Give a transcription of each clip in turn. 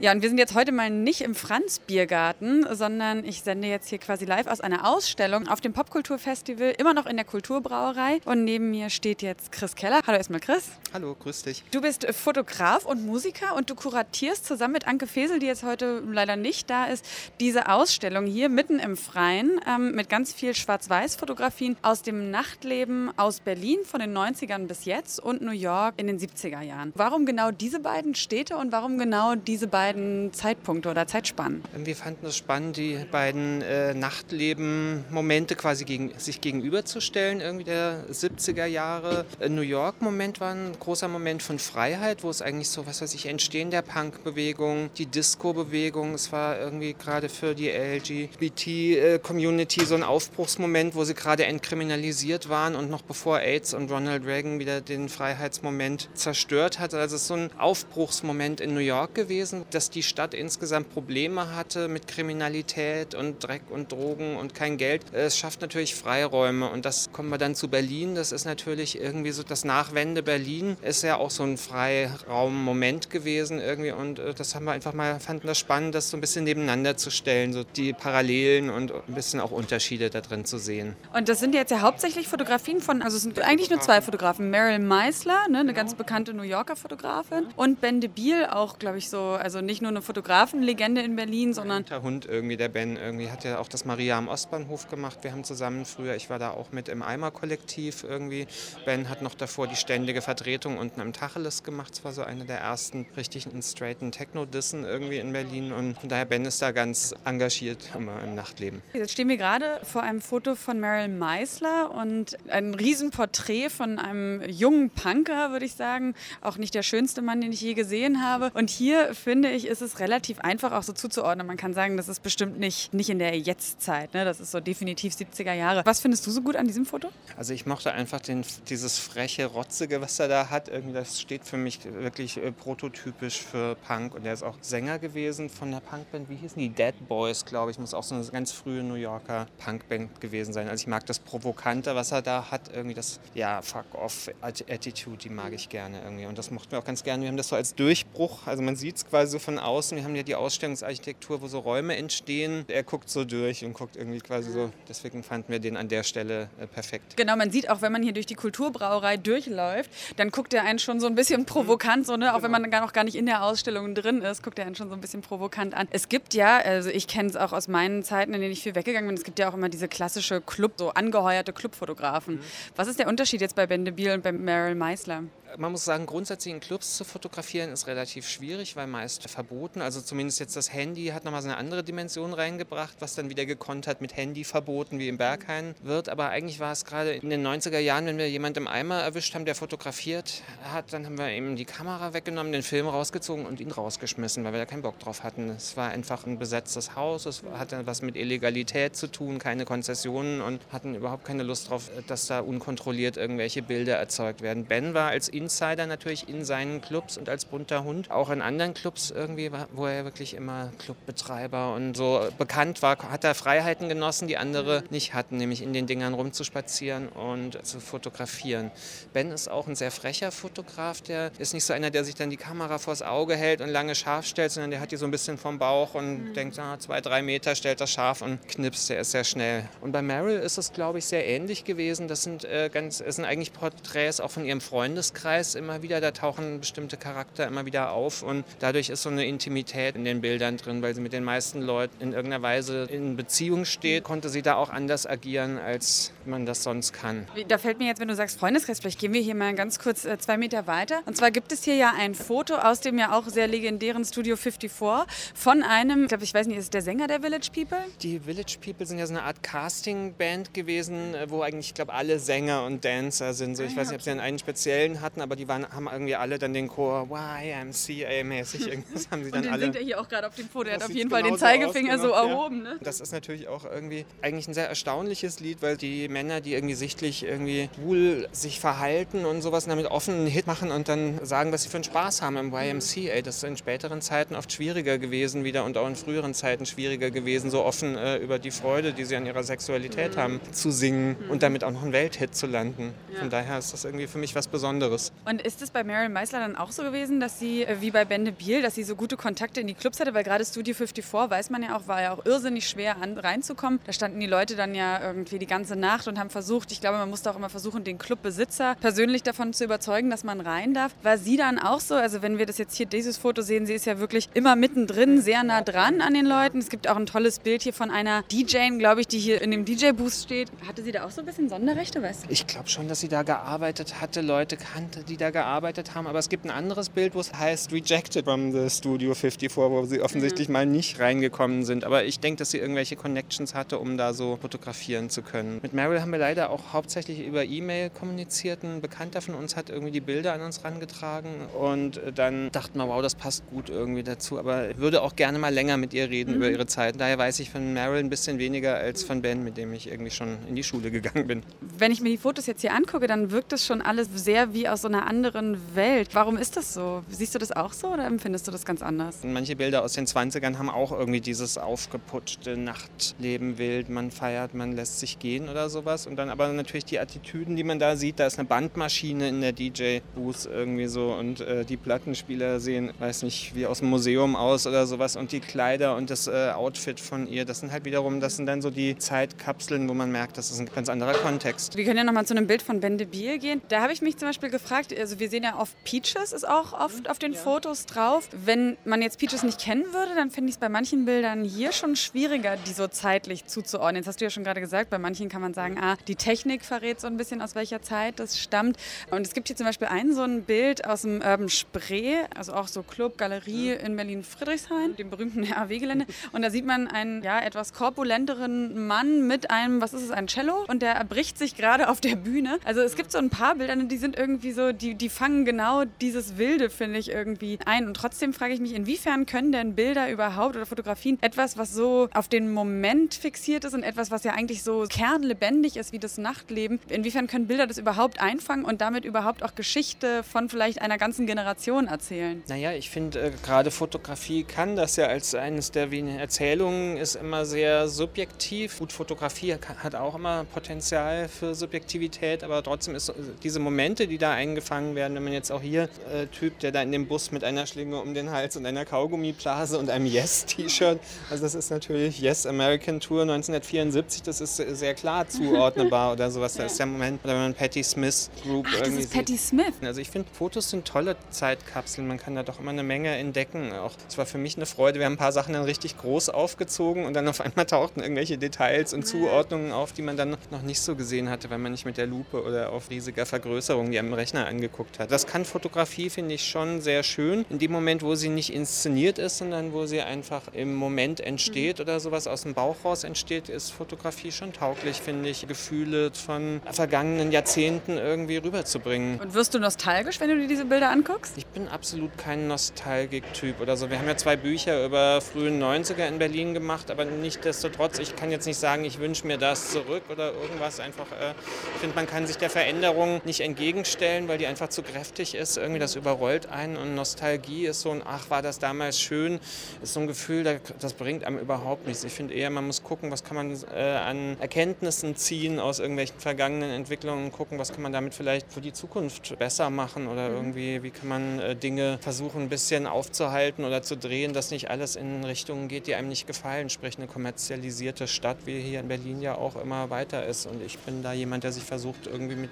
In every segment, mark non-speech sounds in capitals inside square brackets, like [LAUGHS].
Ja, und wir sind jetzt heute mal nicht im Franz-Biergarten, sondern ich sende jetzt hier quasi live aus einer Ausstellung auf dem Popkulturfestival, immer noch in der Kulturbrauerei. Und neben mir steht jetzt Chris Keller. Hallo erstmal Chris. Hallo, grüß dich. Du bist Fotograf und Musiker und du kuratierst zusammen mit Anke Fesel, die jetzt heute leider nicht da ist, diese Ausstellung hier mitten im Freien ähm, mit ganz viel Schwarz-Weiß-Fotografien aus dem Nachtleben aus Berlin von den 90ern bis jetzt und New York in den 70er Jahren. Warum genau diese beiden Städte und warum genau diese beiden beiden Zeitpunkte oder Zeitspannen? Wir fanden es spannend, die beiden äh, Nachtleben-Momente quasi gegen, sich gegenüberzustellen, irgendwie der 70er Jahre. New York-Moment war ein großer Moment von Freiheit, wo es eigentlich so, was weiß ich, Entstehen der Punk-Bewegung, die Disco-Bewegung, es war irgendwie gerade für die LGBT-Community so ein Aufbruchsmoment, wo sie gerade entkriminalisiert waren und noch bevor AIDS und Ronald Reagan wieder den Freiheitsmoment zerstört hat. Also es ist so ein Aufbruchsmoment in New York gewesen dass die Stadt insgesamt Probleme hatte mit Kriminalität und Dreck und Drogen und kein Geld. Es schafft natürlich Freiräume und das kommen wir dann zu Berlin. Das ist natürlich irgendwie so das Nachwende Berlin ist ja auch so ein Freiraummoment gewesen irgendwie und äh, das haben wir einfach mal fanden das spannend, das so ein bisschen nebeneinander zu stellen, so die Parallelen und ein bisschen auch Unterschiede da drin zu sehen. Und das sind jetzt ja hauptsächlich Fotografien von, also es sind eigentlich nur zwei Fotografen, Meryl Meisler, ne, eine ganz bekannte New Yorker Fotografin und Ben de Biel, auch glaube ich so, also nicht nur eine Fotografenlegende in Berlin, sondern. Der Hund irgendwie, der Ben, irgendwie hat ja auch das Maria am Ostbahnhof gemacht. Wir haben zusammen früher, ich war da auch mit im Eimer-Kollektiv irgendwie. Ben hat noch davor die ständige Vertretung unten am Tacheles gemacht. Das war so eine der ersten richtigen straighten Techno-Dissen irgendwie in Berlin. Und von daher, Ben ist da ganz engagiert immer im Nachtleben. Jetzt stehen wir gerade vor einem Foto von Meryl Meisler und ein Riesenporträt von einem jungen Punker, würde ich sagen. Auch nicht der schönste Mann, den ich je gesehen habe. Und hier finde ich, ich, ist es relativ einfach auch so zuzuordnen. Man kann sagen, das ist bestimmt nicht, nicht in der Jetztzeit. Ne? Das ist so definitiv 70er Jahre. Was findest du so gut an diesem Foto? Also ich mochte einfach den, dieses freche, rotzige, was er da hat. Irgendwie das steht für mich wirklich äh, prototypisch für Punk. Und er ist auch Sänger gewesen von der Punkband, wie hießen die? Dead Boys, glaube ich. Muss auch so eine ganz frühe New Yorker Punkband gewesen sein. Also ich mag das Provokante, was er da hat. Irgendwie das, ja, Fuck-off-Attitude, die mag ich gerne irgendwie. Und das mochten wir auch ganz gerne. Wir haben das so als Durchbruch. Also man sieht es quasi so von außen. Wir haben ja die Ausstellungsarchitektur, wo so Räume entstehen. Er guckt so durch und guckt irgendwie quasi so. Deswegen fanden wir den an der Stelle äh, perfekt. Genau, man sieht auch, wenn man hier durch die Kulturbrauerei durchläuft, dann guckt er einen schon so ein bisschen provokant, so, ne? auch wenn man gar noch gar nicht in der Ausstellung drin ist, guckt er einen schon so ein bisschen provokant an. Es gibt ja, also ich kenne es auch aus meinen Zeiten, in denen ich viel weggegangen bin, es gibt ja auch immer diese klassische Club, so angeheuerte Clubfotografen. Mhm. Was ist der Unterschied jetzt bei Ben de Biel und bei Meryl Meisler? Man muss sagen, grundsätzlich in Clubs zu fotografieren ist relativ schwierig, weil meist verboten. Also zumindest jetzt das Handy hat nochmal so eine andere Dimension reingebracht, was dann wieder gekonnt hat mit Handyverboten wie im Berghain wird. Aber eigentlich war es gerade in den 90er Jahren, wenn wir jemanden im Eimer erwischt haben, der fotografiert hat, dann haben wir ihm die Kamera weggenommen, den Film rausgezogen und ihn rausgeschmissen, weil wir da keinen Bock drauf hatten. Es war einfach ein besetztes Haus, es hatte was mit Illegalität zu tun, keine Konzessionen und hatten überhaupt keine Lust drauf, dass da unkontrolliert irgendwelche Bilder erzeugt werden. Ben war als Insider natürlich in seinen Clubs und als bunter Hund. Auch in anderen Clubs irgendwie, wo er wirklich immer Clubbetreiber und so bekannt war, hat er Freiheiten genossen, die andere nicht hatten, nämlich in den Dingern rumzuspazieren und zu fotografieren. Ben ist auch ein sehr frecher Fotograf, der ist nicht so einer, der sich dann die Kamera vors Auge hält und lange scharf stellt, sondern der hat die so ein bisschen vom Bauch und mhm. denkt, ah, zwei, drei Meter, stellt das scharf und knipst, der ist sehr schnell. Und bei Meryl ist es, glaube ich, sehr ähnlich gewesen. Das sind, äh, ganz, das sind eigentlich Porträts auch von ihrem Freundeskreis Kreis immer wieder, da tauchen bestimmte Charakter immer wieder auf und dadurch ist so eine Intimität in den Bildern drin, weil sie mit den meisten Leuten in irgendeiner Weise in Beziehung steht, konnte sie da auch anders agieren, als man das sonst kann. Da fällt mir jetzt, wenn du sagst Freundeskreis, vielleicht gehen wir hier mal ganz kurz äh, zwei Meter weiter. Und zwar gibt es hier ja ein Foto aus dem ja auch sehr legendären Studio 54 von einem, ich glaube, ich weiß nicht, ist der Sänger der Village People? Die Village People sind ja so eine Art Casting-Band gewesen, äh, wo eigentlich, ich glaube, alle Sänger und Dancer sind. So, ich ah, weiß nicht, ob sie einen speziellen hatten aber die waren, haben irgendwie alle dann den Chor YMCA-mäßig [LAUGHS] Das haben sie Und dann den alle. singt er hier auch gerade auf dem Foto. Er hat auf jeden Fall den genauso Zeigefinger so genau, ja. erhoben. Ne? Das ist natürlich auch irgendwie eigentlich ein sehr erstaunliches Lied, weil die Männer, die irgendwie sichtlich irgendwie cool sich verhalten und sowas und damit offen einen Hit machen und dann sagen, was sie für einen Spaß haben im YMCA. Das ist in späteren Zeiten oft schwieriger gewesen wieder und auch in früheren Zeiten schwieriger gewesen, so offen äh, über die Freude, die sie an ihrer Sexualität haben, zu singen und damit auch noch einen Welthit zu landen. Von daher ist das irgendwie für mich was Besonderes. Und ist es bei Marilyn Meisler dann auch so gewesen, dass sie, äh, wie bei Bende Biel, dass sie so gute Kontakte in die Clubs hatte? Weil gerade Studio 54, weiß man ja auch, war ja auch irrsinnig schwer an, reinzukommen. Da standen die Leute dann ja irgendwie die ganze Nacht und haben versucht, ich glaube, man musste auch immer versuchen, den Clubbesitzer persönlich davon zu überzeugen, dass man rein darf. War sie dann auch so? Also wenn wir das jetzt hier, dieses Foto sehen, sie ist ja wirklich immer mittendrin, sehr nah dran an den Leuten. Es gibt auch ein tolles Bild hier von einer DJ, glaube ich, die hier in dem DJ-Booth steht. Hatte sie da auch so ein bisschen Sonderrechte, weißt du? Ich glaube schon, dass sie da gearbeitet hatte, Leute kannte, die da gearbeitet haben. Aber es gibt ein anderes Bild, wo es heißt Rejected from the Studio 54, wo sie offensichtlich mal nicht reingekommen sind. Aber ich denke, dass sie irgendwelche Connections hatte, um da so fotografieren zu können. Mit Meryl haben wir leider auch hauptsächlich über E-Mail kommuniziert. Ein Bekannter von uns hat irgendwie die Bilder an uns rangetragen. Und dann dachten wir, wow, das passt gut irgendwie dazu. Aber ich würde auch gerne mal länger mit ihr reden über ihre Zeit. Daher weiß ich von Meryl ein bisschen weniger als von Ben, mit dem ich irgendwie schon in die Schule gegangen bin. Wenn ich mir die Fotos jetzt hier angucke, dann wirkt es schon alles sehr wie aus so einer anderen Welt. Warum ist das so? Siehst du das auch so oder empfindest du das ganz anders? Manche Bilder aus den 20ern haben auch irgendwie dieses aufgeputschte Nachtleben wild, man feiert, man lässt sich gehen oder sowas. Und dann aber natürlich die Attitüden, die man da sieht, da ist eine Bandmaschine in der DJ-Booth irgendwie so und äh, die Plattenspieler sehen, weiß nicht, wie aus dem Museum aus oder sowas und die Kleider und das äh, Outfit von ihr, das sind halt wiederum, das sind dann so die Zeitkapseln, wo man merkt, das ist ein ganz anderer Kontext. Wir können ja nochmal zu einem Bild von Ben de Biel gehen. Da habe ich mich zum Beispiel gefragt, also wir sehen ja oft Peaches ist auch oft auf den Fotos drauf. Wenn man jetzt Peaches nicht kennen würde, dann finde ich es bei manchen Bildern hier schon schwieriger, die so zeitlich zuzuordnen. Jetzt hast du ja schon gerade gesagt, bei manchen kann man sagen, ah, die Technik verrät so ein bisschen, aus welcher Zeit das stammt. Und es gibt hier zum Beispiel ein so ein Bild aus dem Urban Spree, also auch so Club, Galerie in Berlin-Friedrichshain, dem berühmten [LAUGHS] RAW-Gelände. Und da sieht man einen ja, etwas korpulenteren Mann mit einem, was ist es, ein Cello? Und der erbricht sich gerade auf der Bühne. Also es gibt so ein paar Bilder, die sind irgendwie so, die, die fangen genau dieses Wilde, finde ich, irgendwie ein. Und trotzdem frage ich mich, inwiefern können denn Bilder überhaupt oder Fotografien etwas, was so auf den Moment fixiert ist und etwas, was ja eigentlich so kernlebendig ist wie das Nachtleben, inwiefern können Bilder das überhaupt einfangen und damit überhaupt auch Geschichte von vielleicht einer ganzen Generation erzählen? Naja, ich finde, äh, gerade Fotografie kann das ja als eines der wenigen Erzählungen, ist immer sehr subjektiv. Gut, Fotografie hat auch immer Potenzial für Subjektivität, aber trotzdem ist so- diese Momente, die da eingefangen werden, wenn man jetzt auch hier äh, Typ, der da in dem Bus mit einer Schlinge um den Hals und einer Kaugummiblase und einem Yes-T-Shirt, also das ist natürlich Yes American Tour 1974, das ist sehr klar zuordnenbar [LAUGHS] oder sowas. Da ist der Moment, oder wenn man Patti Smith Group Ach, das irgendwie ist sieht. Patti Smith. Also ich finde, Fotos sind tolle Zeitkapseln. Man kann da doch immer eine Menge entdecken. Auch es war für mich eine Freude. Wir haben ein paar Sachen dann richtig groß aufgezogen und dann auf einmal [LAUGHS] tauchten irgendwelche Details und Zuordnungen auf, die man dann noch nicht so gesehen hatte, weil man nicht mit der Lupe oder auf riesiger Vergrößerung die am Rechner angeguckt hat. Das kann Fotografie, finde ich, schon sehr schön. In dem Moment, wo sie nicht inszeniert ist, sondern wo sie einfach im Moment entsteht oder sowas aus dem Bauch raus entsteht, ist Fotografie schon tauglich, finde ich, Gefühle von vergangenen Jahrzehnten irgendwie rüberzubringen. Und wirst du nostalgisch, wenn du dir diese Bilder anguckst? Ich bin absolut kein Nostalgik-Typ oder so. Wir haben ja zwei Bücher über frühen 90er in Berlin gemacht, aber nichtsdestotrotz, ich kann jetzt nicht sagen, ich wünsche mir das zurück oder irgendwas. Einfach, äh, ich finde, man kann sich der Veränderung nicht entgegenstellen, weil die einfach zu kräftig ist. Irgendwie das überrollt einen und Nostalgie ist so ein, ach, war das damals schön, ist so ein Gefühl, da- das bringt einem überhaupt nichts. Ich finde eher, man muss gucken, was kann man äh, an Erkenntnissen ziehen aus irgendwelchen vergangenen Entwicklungen und gucken, was kann man damit vielleicht für die Zukunft besser machen oder irgendwie, wie kann man äh, Dinge versuchen, ein bisschen aufzuhalten oder zu drehen, dass nicht alles in Richtungen geht, die einem nicht gefallen. Sprich, eine kommerzialisierte Stadt, wie hier in Berlin ja auch immer weiter ist. Und ich bin da jemand, der sich versucht, irgendwie mit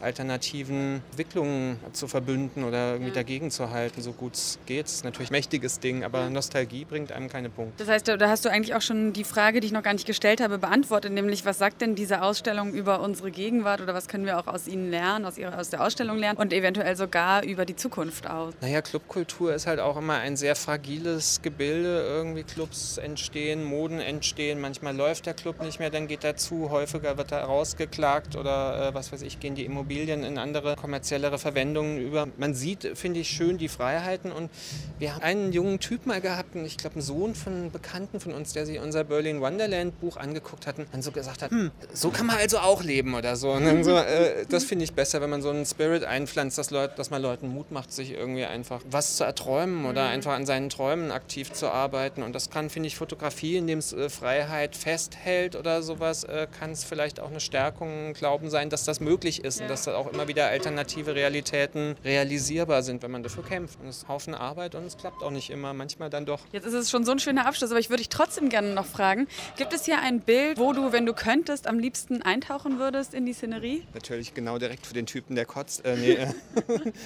alternativen Entwicklungen zu verbünden oder irgendwie dagegen zu halten, so gut es geht. Das ist natürlich ein mächtiges Ding, aber Nostalgie bringt einem keine Punkte. Das heißt, da da hast du eigentlich auch schon die Frage, die ich noch gar nicht gestellt habe, beantwortet, nämlich was sagt denn diese Ausstellung über unsere Gegenwart oder was können wir auch aus ihnen lernen, aus, ihrer, aus der Ausstellung lernen und eventuell sogar über die Zukunft aus? Naja, Clubkultur ist halt auch immer ein sehr fragiles Gebilde. Irgendwie Clubs entstehen, Moden entstehen. Manchmal läuft der Club nicht mehr, dann geht er zu. Häufiger wird er rausgeklagt oder äh, was weiß ich, gehen die Immobilien in andere kommerziellere Verwendungen über. Man sieht, finde ich, schön die Freiheiten und Wir haben einen jungen Typ mal gehabt, ich glaube, einen Sohn von einem Bekannten von uns, der sich unser Berlin Wonderland Buch angeguckt hat und dann so gesagt hat, hm, so kann man also auch leben oder so. Und so äh, das finde ich besser, wenn man so einen Spirit einpflanzt, dass, Leut, dass man Leuten Mut macht, sich irgendwie einfach was zu erträumen oder mhm. einfach an seinen Träumen aktiv zu arbeiten. Und das kann, finde ich, Fotografie, indem es äh, Freiheit festhält oder sowas, äh, kann es vielleicht auch eine Stärkung, Glauben sein, dass das möglich ist und dass da auch immer wieder alternative Realitäten realisierbar sind, wenn man dafür kämpft. Und es ist ein Haufen Arbeit und und es klappt auch nicht immer, manchmal dann doch. Jetzt ist es schon so ein schöner Abschluss, aber ich würde dich trotzdem gerne noch fragen, gibt es hier ein Bild, wo du, wenn du könntest, am liebsten eintauchen würdest in die Szenerie? Natürlich genau direkt für den Typen, der kotzt. Äh, nee, äh,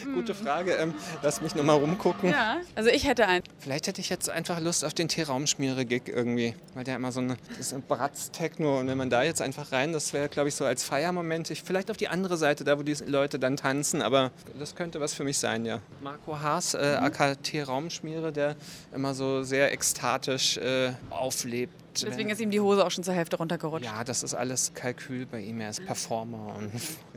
[LAUGHS] gute Frage. Ähm, lass mich nochmal rumgucken. Ja, also ich hätte einen. Vielleicht hätte ich jetzt einfach Lust auf den T-Raumschmiere-Gig irgendwie, weil der immer so eine, das ist ein Bratz-Techno und wenn man da jetzt einfach rein, das wäre, glaube ich, so als Feiermoment. Ich, vielleicht auf die andere Seite, da wo die Leute dann tanzen, aber das könnte was für mich sein, ja. Marco Haas, äh, mhm. AKT Raumschmiere, der immer so sehr ekstatisch äh, auflebt Deswegen ist ihm die Hose auch schon zur Hälfte runtergerutscht. Ja, das ist alles Kalkül bei ihm. Er ist Performer und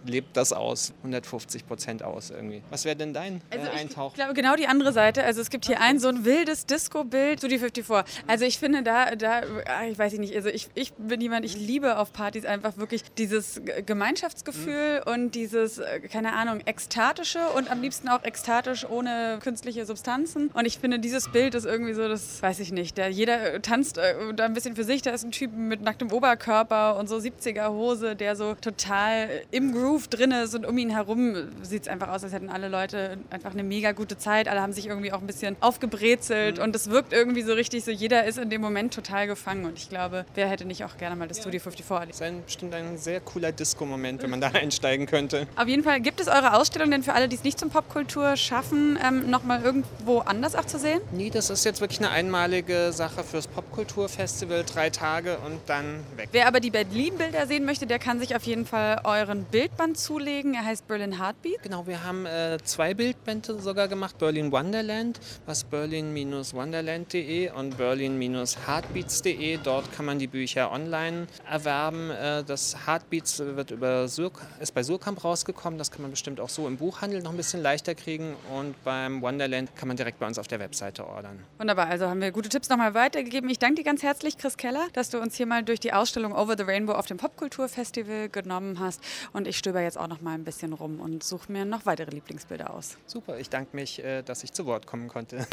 lebt das aus, 150 Prozent aus irgendwie. Was wäre denn dein äh, also Eintauch? Ich glaube, genau die andere Seite. Also es gibt hier ein so ein wildes Disco-Bild zu die 54. Also ich finde da, da ah, ich weiß nicht, also ich, ich bin jemand, ich liebe auf Partys einfach wirklich dieses Gemeinschaftsgefühl mhm. und dieses, äh, keine Ahnung, ekstatische und am liebsten auch ekstatisch ohne künstliche Substanzen. Und ich finde, dieses Bild ist irgendwie so, das weiß ich nicht. Der, jeder äh, tanzt da ein bisschen bisschen für sich. Da ist ein Typ mit nacktem Oberkörper und so 70er Hose, der so total im Groove drin ist und um ihn herum sieht es einfach aus, als hätten alle Leute einfach eine mega gute Zeit. Alle haben sich irgendwie auch ein bisschen aufgebrezelt mhm. und es wirkt irgendwie so richtig so, jeder ist in dem Moment total gefangen und ich glaube, wer hätte nicht auch gerne mal das ja. Studio 54 erlebt. Das ist bestimmt ein sehr cooler Disco-Moment, wenn man da [LAUGHS] einsteigen könnte. Auf jeden Fall, gibt es eure Ausstellung denn für alle, die es nicht zum Popkultur schaffen, ähm, nochmal irgendwo anders auch zu sehen? Nee, das ist jetzt wirklich eine einmalige Sache fürs Popkulturfestival drei Tage und dann weg. Wer aber die Berlin-Bilder sehen möchte, der kann sich auf jeden Fall euren Bildband zulegen. Er heißt Berlin Heartbeat. Genau, wir haben äh, zwei Bildbände sogar gemacht. Berlin Wonderland, was berlin-wonderland.de und berlin-heartbeats.de. Dort kann man die Bücher online erwerben. Äh, das Heartbeats wird über Sur ist bei Surkamp rausgekommen. Das kann man bestimmt auch so im Buchhandel noch ein bisschen leichter kriegen. Und beim Wonderland kann man direkt bei uns auf der Webseite ordern. Wunderbar, also haben wir gute Tipps nochmal weitergegeben. Ich danke dir ganz herzlich, Chris Keller, dass du uns hier mal durch die Ausstellung Over the Rainbow auf dem Popkulturfestival genommen hast. Und ich stöber jetzt auch noch mal ein bisschen rum und suche mir noch weitere Lieblingsbilder aus. Super, ich danke mich, äh, dass ich zu Wort kommen konnte.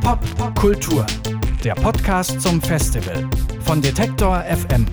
Pop, Pop Kultur, der Podcast zum Festival von Detektor FM.